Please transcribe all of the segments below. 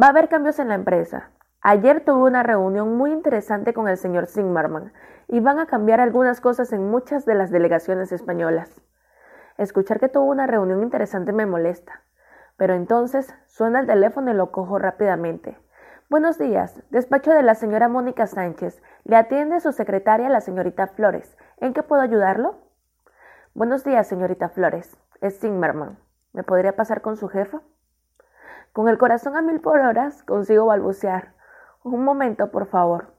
Va a haber cambios en la empresa. Ayer tuve una reunión muy interesante con el señor Zimmerman y van a cambiar algunas cosas en muchas de las delegaciones españolas. Escuchar que tuvo una reunión interesante me molesta. Pero entonces suena el teléfono y lo cojo rápidamente. Buenos días, despacho de la señora Mónica Sánchez. Le atiende su secretaria, la señorita Flores. ¿En qué puedo ayudarlo? Buenos días, señorita Flores. Es Zimmerman. ¿Me podría pasar con su jefa? Con el corazón a mil por horas consigo balbucear. Un momento, por favor.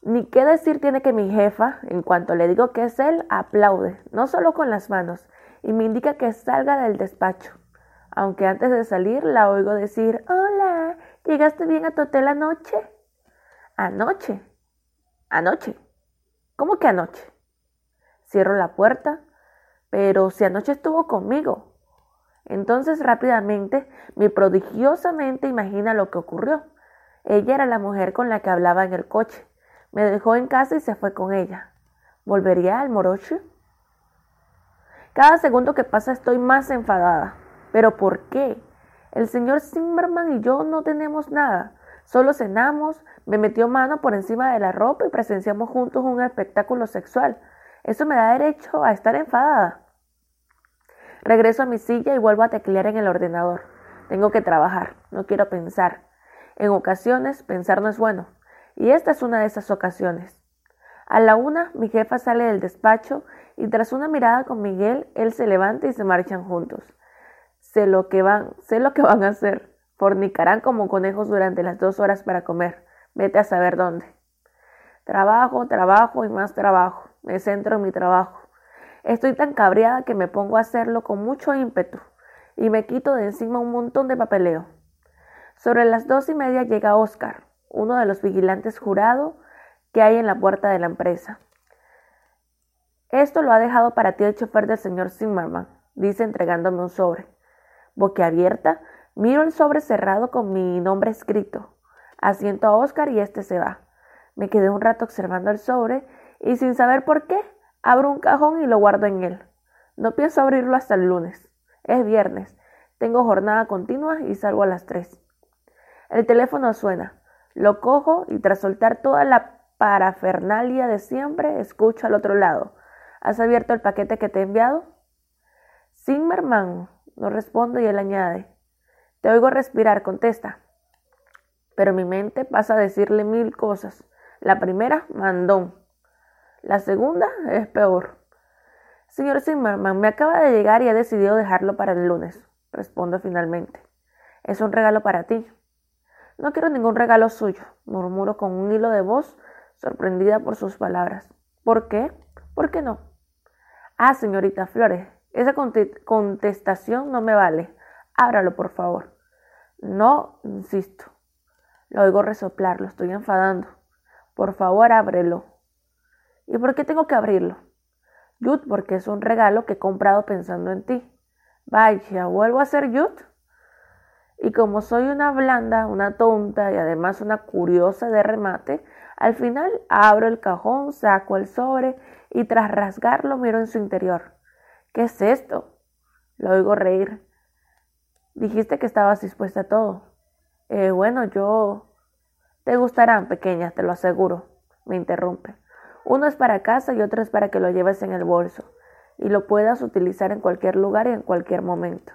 Ni qué decir tiene que mi jefa, en cuanto le digo que es él, aplaude, no solo con las manos, y me indica que salga del despacho. Aunque antes de salir la oigo decir, hola, ¿llegaste bien a tu hotel anoche? Anoche. Anoche. ¿Cómo que anoche? Cierro la puerta, pero si anoche estuvo conmigo. Entonces rápidamente mi prodigiosamente imagina lo que ocurrió. Ella era la mujer con la que hablaba en el coche. Me dejó en casa y se fue con ella. ¿Volvería al morocho? Cada segundo que pasa estoy más enfadada. ¿Pero por qué? El señor Zimmerman y yo no tenemos nada. Solo cenamos, me metió mano por encima de la ropa y presenciamos juntos un espectáculo sexual. Eso me da derecho a estar enfadada. Regreso a mi silla y vuelvo a teclear en el ordenador. Tengo que trabajar, no quiero pensar. En ocasiones pensar no es bueno, y esta es una de esas ocasiones. A la una, mi jefa sale del despacho y tras una mirada con Miguel, él se levanta y se marchan juntos. Sé lo que van, sé lo que van a hacer. Fornicarán como conejos durante las dos horas para comer. Vete a saber dónde. Trabajo, trabajo y más trabajo. Me centro en mi trabajo. Estoy tan cabreada que me pongo a hacerlo con mucho ímpetu y me quito de encima un montón de papeleo. Sobre las dos y media llega Oscar, uno de los vigilantes jurado que hay en la puerta de la empresa. Esto lo ha dejado para ti el chofer del señor Zimmerman, dice entregándome un sobre. Boquiabierta, miro el sobre cerrado con mi nombre escrito. Asiento a Oscar y este se va. Me quedé un rato observando el sobre y sin saber por qué, abro un cajón y lo guardo en él. No pienso abrirlo hasta el lunes. Es viernes. Tengo jornada continua y salgo a las tres. El teléfono suena. Lo cojo y tras soltar toda la parafernalia de siempre, escucho al otro lado. ¿Has abierto el paquete que te he enviado? Zimmerman. No respondo y él añade. Te oigo respirar, contesta. Pero mi mente pasa a decirle mil cosas. La primera, mandón. La segunda es peor. Señor Zimmerman, me acaba de llegar y he decidido dejarlo para el lunes. Respondo finalmente. Es un regalo para ti. No quiero ningún regalo suyo, murmuro con un hilo de voz, sorprendida por sus palabras. ¿Por qué? ¿Por qué no? Ah, señorita Flores, esa contestación no me vale. Ábralo, por favor. No, insisto. Lo oigo resoplar, lo estoy enfadando. Por favor, ábrelo. ¿Y por qué tengo que abrirlo? Yut, porque es un regalo que he comprado pensando en ti. Vaya, ¿vuelvo a ser Yut? Y como soy una blanda, una tonta y además una curiosa de remate, al final abro el cajón, saco el sobre y tras rasgarlo miro en su interior. ¿Qué es esto? Lo oigo reír. Dijiste que estabas dispuesta a todo. Eh, bueno, yo... Te gustarán, pequeña, te lo aseguro. Me interrumpe. Uno es para casa y otro es para que lo lleves en el bolso y lo puedas utilizar en cualquier lugar y en cualquier momento.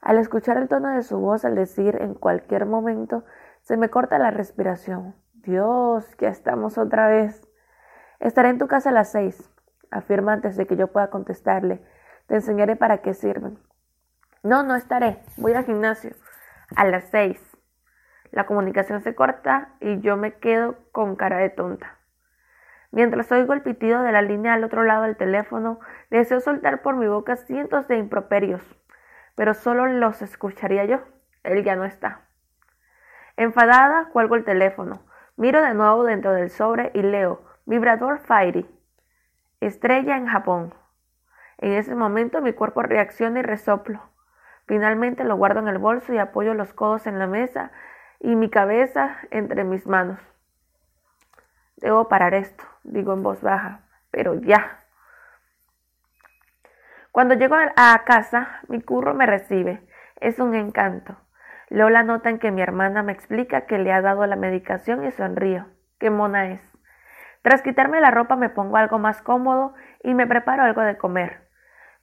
Al escuchar el tono de su voz al decir en cualquier momento, se me corta la respiración. Dios, ya estamos otra vez. Estaré en tu casa a las seis, afirma antes de que yo pueda contestarle. Te enseñaré para qué sirven. No, no estaré. Voy al gimnasio. A las seis. La comunicación se corta y yo me quedo con cara de tonta. Mientras oigo el pitido de la línea al otro lado del teléfono, deseo soltar por mi boca cientos de improperios, pero solo los escucharía yo. Él ya no está. Enfadada, cuelgo el teléfono. Miro de nuevo dentro del sobre y leo Vibrador Fairy. Estrella en Japón. En ese momento mi cuerpo reacciona y resoplo. Finalmente lo guardo en el bolso y apoyo los codos en la mesa y mi cabeza entre mis manos. Debo parar esto, digo en voz baja, pero ya. Cuando llego a casa, mi curro me recibe. Es un encanto. Leo la nota en que mi hermana me explica que le ha dado la medicación y sonrío. Qué mona es. Tras quitarme la ropa me pongo algo más cómodo y me preparo algo de comer.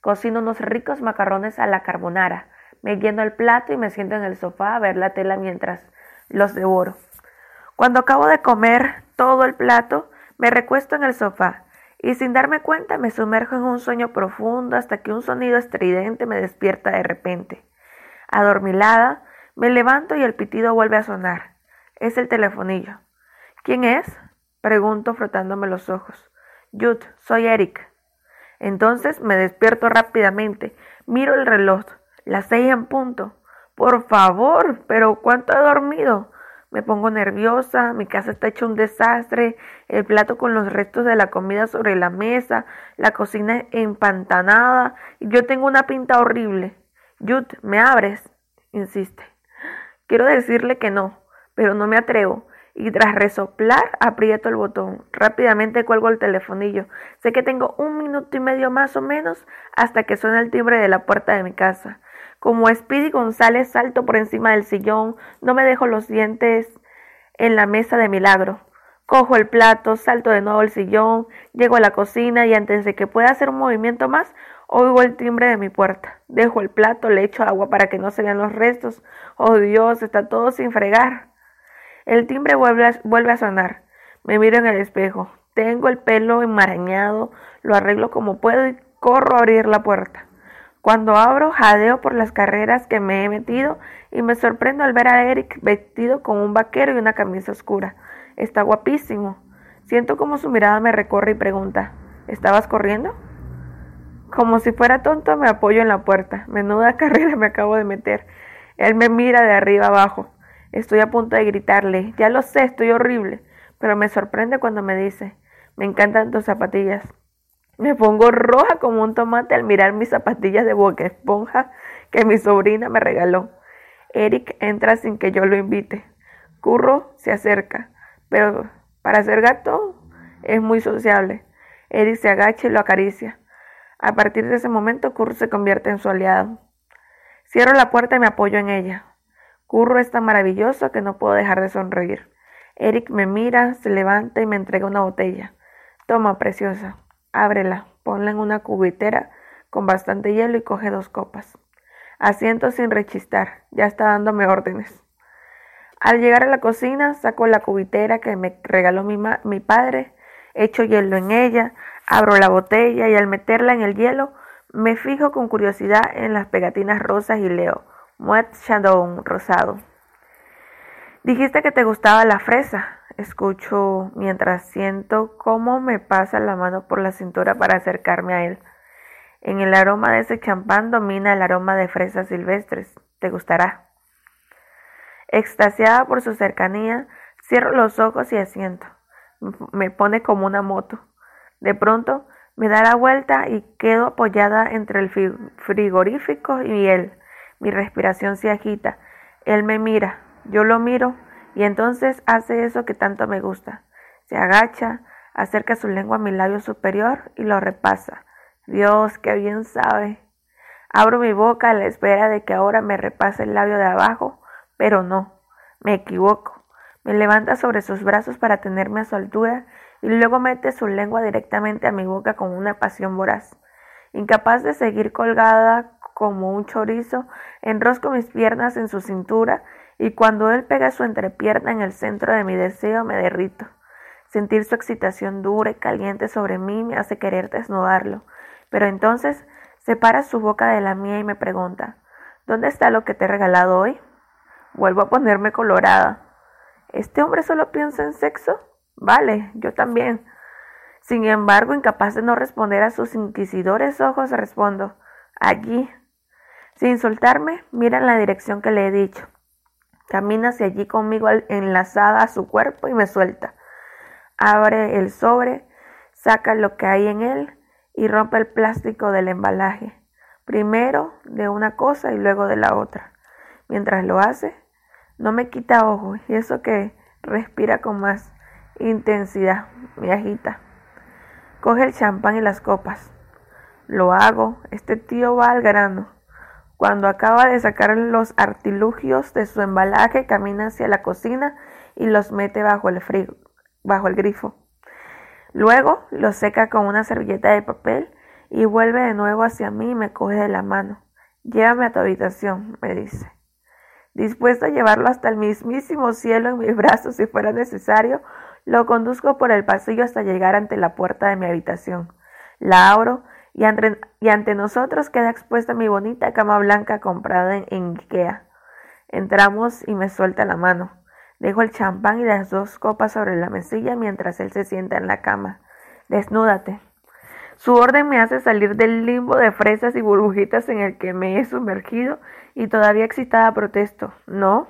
Cocino unos ricos macarrones a la carbonara. Me lleno el plato y me siento en el sofá a ver la tela mientras los devoro. Cuando acabo de comer todo el plato, me recuesto en el sofá y sin darme cuenta me sumerjo en un sueño profundo hasta que un sonido estridente me despierta de repente. Adormilada, me levanto y el pitido vuelve a sonar. Es el telefonillo. ¿Quién es? Pregunto frotándome los ojos. Jude, soy Eric. Entonces me despierto rápidamente. Miro el reloj. Las seis en punto. Por favor, pero ¿cuánto he dormido? Me pongo nerviosa, mi casa está hecha un desastre, el plato con los restos de la comida sobre la mesa, la cocina empantanada, y yo tengo una pinta horrible. Jude, ¿me abres? insiste. Quiero decirle que no, pero no me atrevo y tras resoplar aprieto el botón. Rápidamente cuelgo el telefonillo. Sé que tengo un minuto y medio más o menos hasta que suene el timbre de la puerta de mi casa. Como Speedy González salto por encima del sillón, no me dejo los dientes en la mesa de milagro. Cojo el plato, salto de nuevo al sillón, llego a la cocina y antes de que pueda hacer un movimiento más, oigo el timbre de mi puerta. Dejo el plato, le echo agua para que no se vean los restos. Oh Dios, está todo sin fregar. El timbre vuelve a, sonar. Me miro en el espejo. Tengo el pelo enmarañado, lo arreglo como puedo y corro a abrir la puerta. Cuando abro, jadeo por las carreras que me he metido y me sorprendo al ver a Eric vestido con un vaquero y una camisa oscura. Está guapísimo. Siento como su mirada me recorre y pregunta, ¿estabas corriendo? Como si fuera tonto, me apoyo en la puerta. Menuda carrera me acabo de meter. Él me mira de arriba abajo. Estoy a punto de gritarle, ya lo sé, estoy horrible, pero me sorprende cuando me dice, me encantan tus zapatillas. Me pongo roja como un tomate al mirar mis zapatillas de boca esponja que mi sobrina me regaló. Eric entra sin que yo lo invite. Curro se acerca, pero para ser gato es muy sociable. Eric se agacha y lo acaricia. A partir de ese momento, Curro se convierte en su aliado. Cierro la puerta y me apoyo en ella. Curro es tan maravilloso que no puedo dejar de sonreír. Eric me mira, se levanta y me entrega una botella. Toma, preciosa, ábrela, ponla en una cubitera con bastante hielo y coge dos copas. Asiento sin rechistar, ya está dándome órdenes. Al llegar a la cocina, saco la cubitera que me regaló mi, mi padre, echo hielo en ella, abro la botella y al meterla en el hielo, me fijo con curiosidad en las pegatinas rosas y leo Moet Shadow rosado. Dijiste que te gustaba la fresa. Escucho mientras siento cómo me pasa la mano por la cintura para acercarme a él. En el aroma de ese champán domina el aroma de fresas silvestres. Te gustará. Extasiada por su cercanía, cierro los ojos y asiento. Me pone como una moto. De pronto me da la vuelta y quedo apoyada entre el frigorífico y él. Mi respiración se agita. Él me mira, yo lo miro y entonces hace eso que tanto me gusta. Se agacha, acerca su lengua a mi labio superior y lo repasa. Dios, qué bien sabe. Abro mi boca a la espera de que ahora me repase el labio de abajo, pero no, me equivoco. Me levanta sobre sus brazos para tenerme a su altura y luego mete su lengua directamente a mi boca con una pasión voraz. Incapaz de seguir colgada como un chorizo, enrosco mis piernas en su cintura y cuando él pega su entrepierna en el centro de mi deseo me derrito. Sentir su excitación dura y caliente sobre mí me hace querer desnudarlo, pero entonces separa su boca de la mía y me pregunta ¿Dónde está lo que te he regalado hoy? Vuelvo a ponerme colorada. ¿Este hombre solo piensa en sexo? Vale, yo también. Sin embargo, incapaz de no responder a sus inquisidores ojos, respondo Allí, sin soltarme, mira en la dirección que le he dicho. Camina hacia allí conmigo enlazada a su cuerpo y me suelta. Abre el sobre, saca lo que hay en él y rompe el plástico del embalaje. Primero de una cosa y luego de la otra. Mientras lo hace, no me quita ojo y eso que respira con más intensidad, me agita. Coge el champán y las copas. Lo hago, este tío va al grano. Cuando acaba de sacar los artilugios de su embalaje, camina hacia la cocina y los mete bajo el, bajo el grifo. Luego los seca con una servilleta de papel y vuelve de nuevo hacia mí y me coge de la mano. Llévame a tu habitación, me dice. Dispuesto a llevarlo hasta el mismísimo cielo en mis brazos si fuera necesario, lo conduzco por el pasillo hasta llegar ante la puerta de mi habitación. La abro y ante, nosotros queda expuesta mi bonita cama blanca comprada en, en Ikea. Entramos y me suelta la mano. Dejo el champán y las dos copas sobre la mesilla mientras él se sienta en la cama. Desnúdate. Su orden me hace salir del limbo de fresas y burbujitas en el que me he sumergido y todavía excitada protesto. No.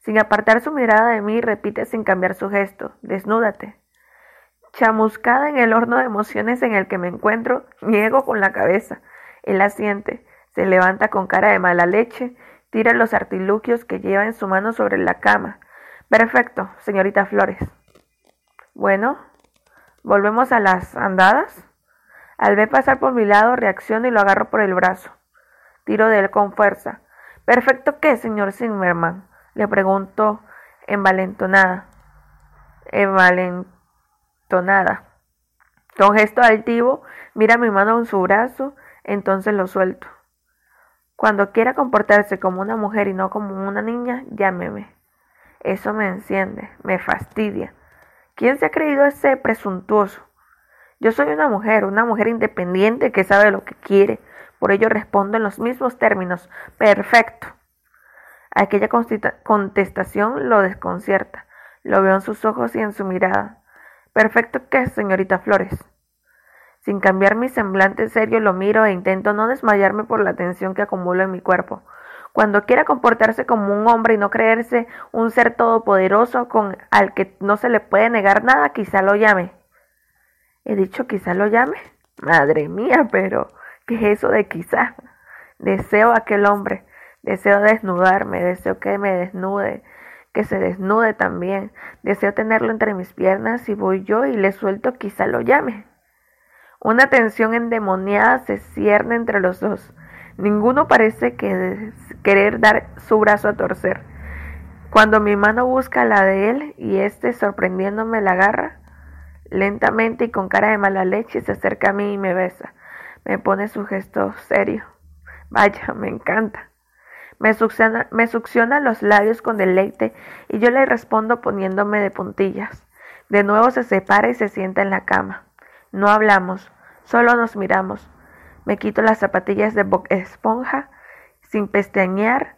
Sin apartar su mirada de mí, repite sin cambiar su gesto. Desnúdate. Chamuscada en el horno de emociones en el que me encuentro, niego con la cabeza. Él asiente, se levanta con cara de mala leche, tira los artilugios que lleva en su mano sobre la cama. Perfecto, señorita Flores. Bueno, ¿volvemos a las andadas? Al ver pasar por mi lado, reacciono y lo agarro por el brazo. Tiro de él con fuerza. ¿Perfecto qué, señor Zimmerman? Le pregunto envalentonada. Envalentonada. Con gesto altivo, mira mi mano en su brazo, entonces lo suelto. Cuando quiera comportarse como una mujer y no como una niña, llámeme. Eso me enciende, me fastidia. ¿Quién se ha creído ese presuntuoso? Yo soy una mujer, una mujer independiente que sabe lo que quiere. Por ello respondo en los mismos términos. Perfecto. Aquella contestación lo desconcierta. Lo veo en sus ojos y en su mirada. Perfecto qué, señorita Flores. Sin cambiar mi semblante serio lo miro e intento no desmayarme por la tensión que acumulo en mi cuerpo. Cuando quiera comportarse como un hombre y no creerse un ser todopoderoso con al que no se le puede negar nada, quizá lo llame. He dicho quizá lo llame. Madre mía, pero ¿qué es eso de quizá? Deseo a aquel hombre, deseo desnudarme, deseo que me desnude, que se desnude también, deseo tenerlo entre mis piernas y voy yo y le suelto quizá lo llame. Una tensión endemoniada se cierne entre los dos. Ninguno parece que querer dar su brazo a torcer. Cuando mi mano busca la de él y éste sorprendiéndome la agarra, Lentamente y con cara de mala leche se acerca a mí y me besa. Me pone su gesto serio. Vaya, me encanta. Me succiona, me succiona los labios con deleite y yo le respondo poniéndome de puntillas. De nuevo se separa y se sienta en la cama. No hablamos, solo nos miramos. Me quito las zapatillas de esponja sin pestañear,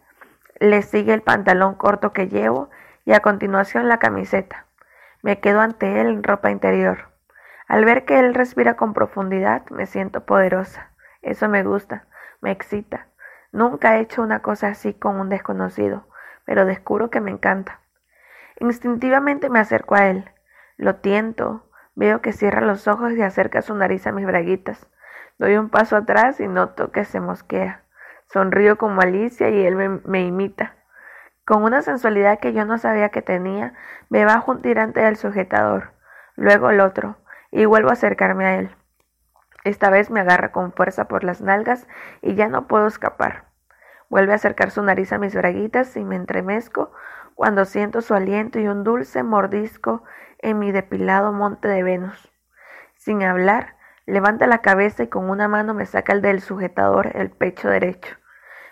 le sigue el pantalón corto que llevo y a continuación la camiseta. Me quedo ante él en ropa interior. Al ver que él respira con profundidad, me siento poderosa. Eso me gusta, me excita. Nunca he hecho una cosa así con un desconocido, pero descubro que me encanta. Instintivamente me acerco a él. Lo tiento, veo que cierra los ojos y acerca su nariz a mis braguitas. Doy un paso atrás y noto que se mosquea. Sonrío como Alicia y él me, me imita. Con una sensualidad que yo no sabía que tenía, me bajo un tirante del sujetador, luego el otro, y vuelvo a acercarme a él. Esta vez me agarra con fuerza por las nalgas y ya no puedo escapar. Vuelve a acercar su nariz a mis braguitas y me entremezco cuando siento su aliento y un dulce mordisco en mi depilado monte de Venus. Sin hablar, levanta la cabeza y con una mano me saca el del sujetador el pecho derecho.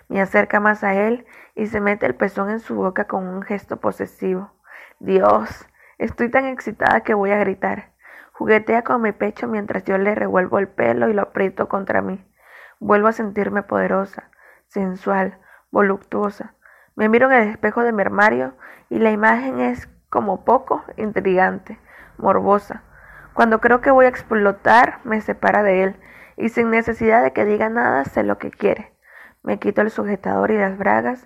Me acerca más a él y se mete el pezón en su boca con un gesto posesivo. Dios, estoy tan excitada que voy a gritar. Juguetea con mi pecho mientras yo le revuelvo el pelo y lo aprieto contra mí. Vuelvo a sentirme poderosa, sensual, voluptuosa. Me miro en el espejo de mi armario y la imagen es como poco intrigante, morbosa. Cuando creo que voy a explotar, me separa de él y sin necesidad de que diga nada sé lo que quiere. Me quito el sujetador y las bragas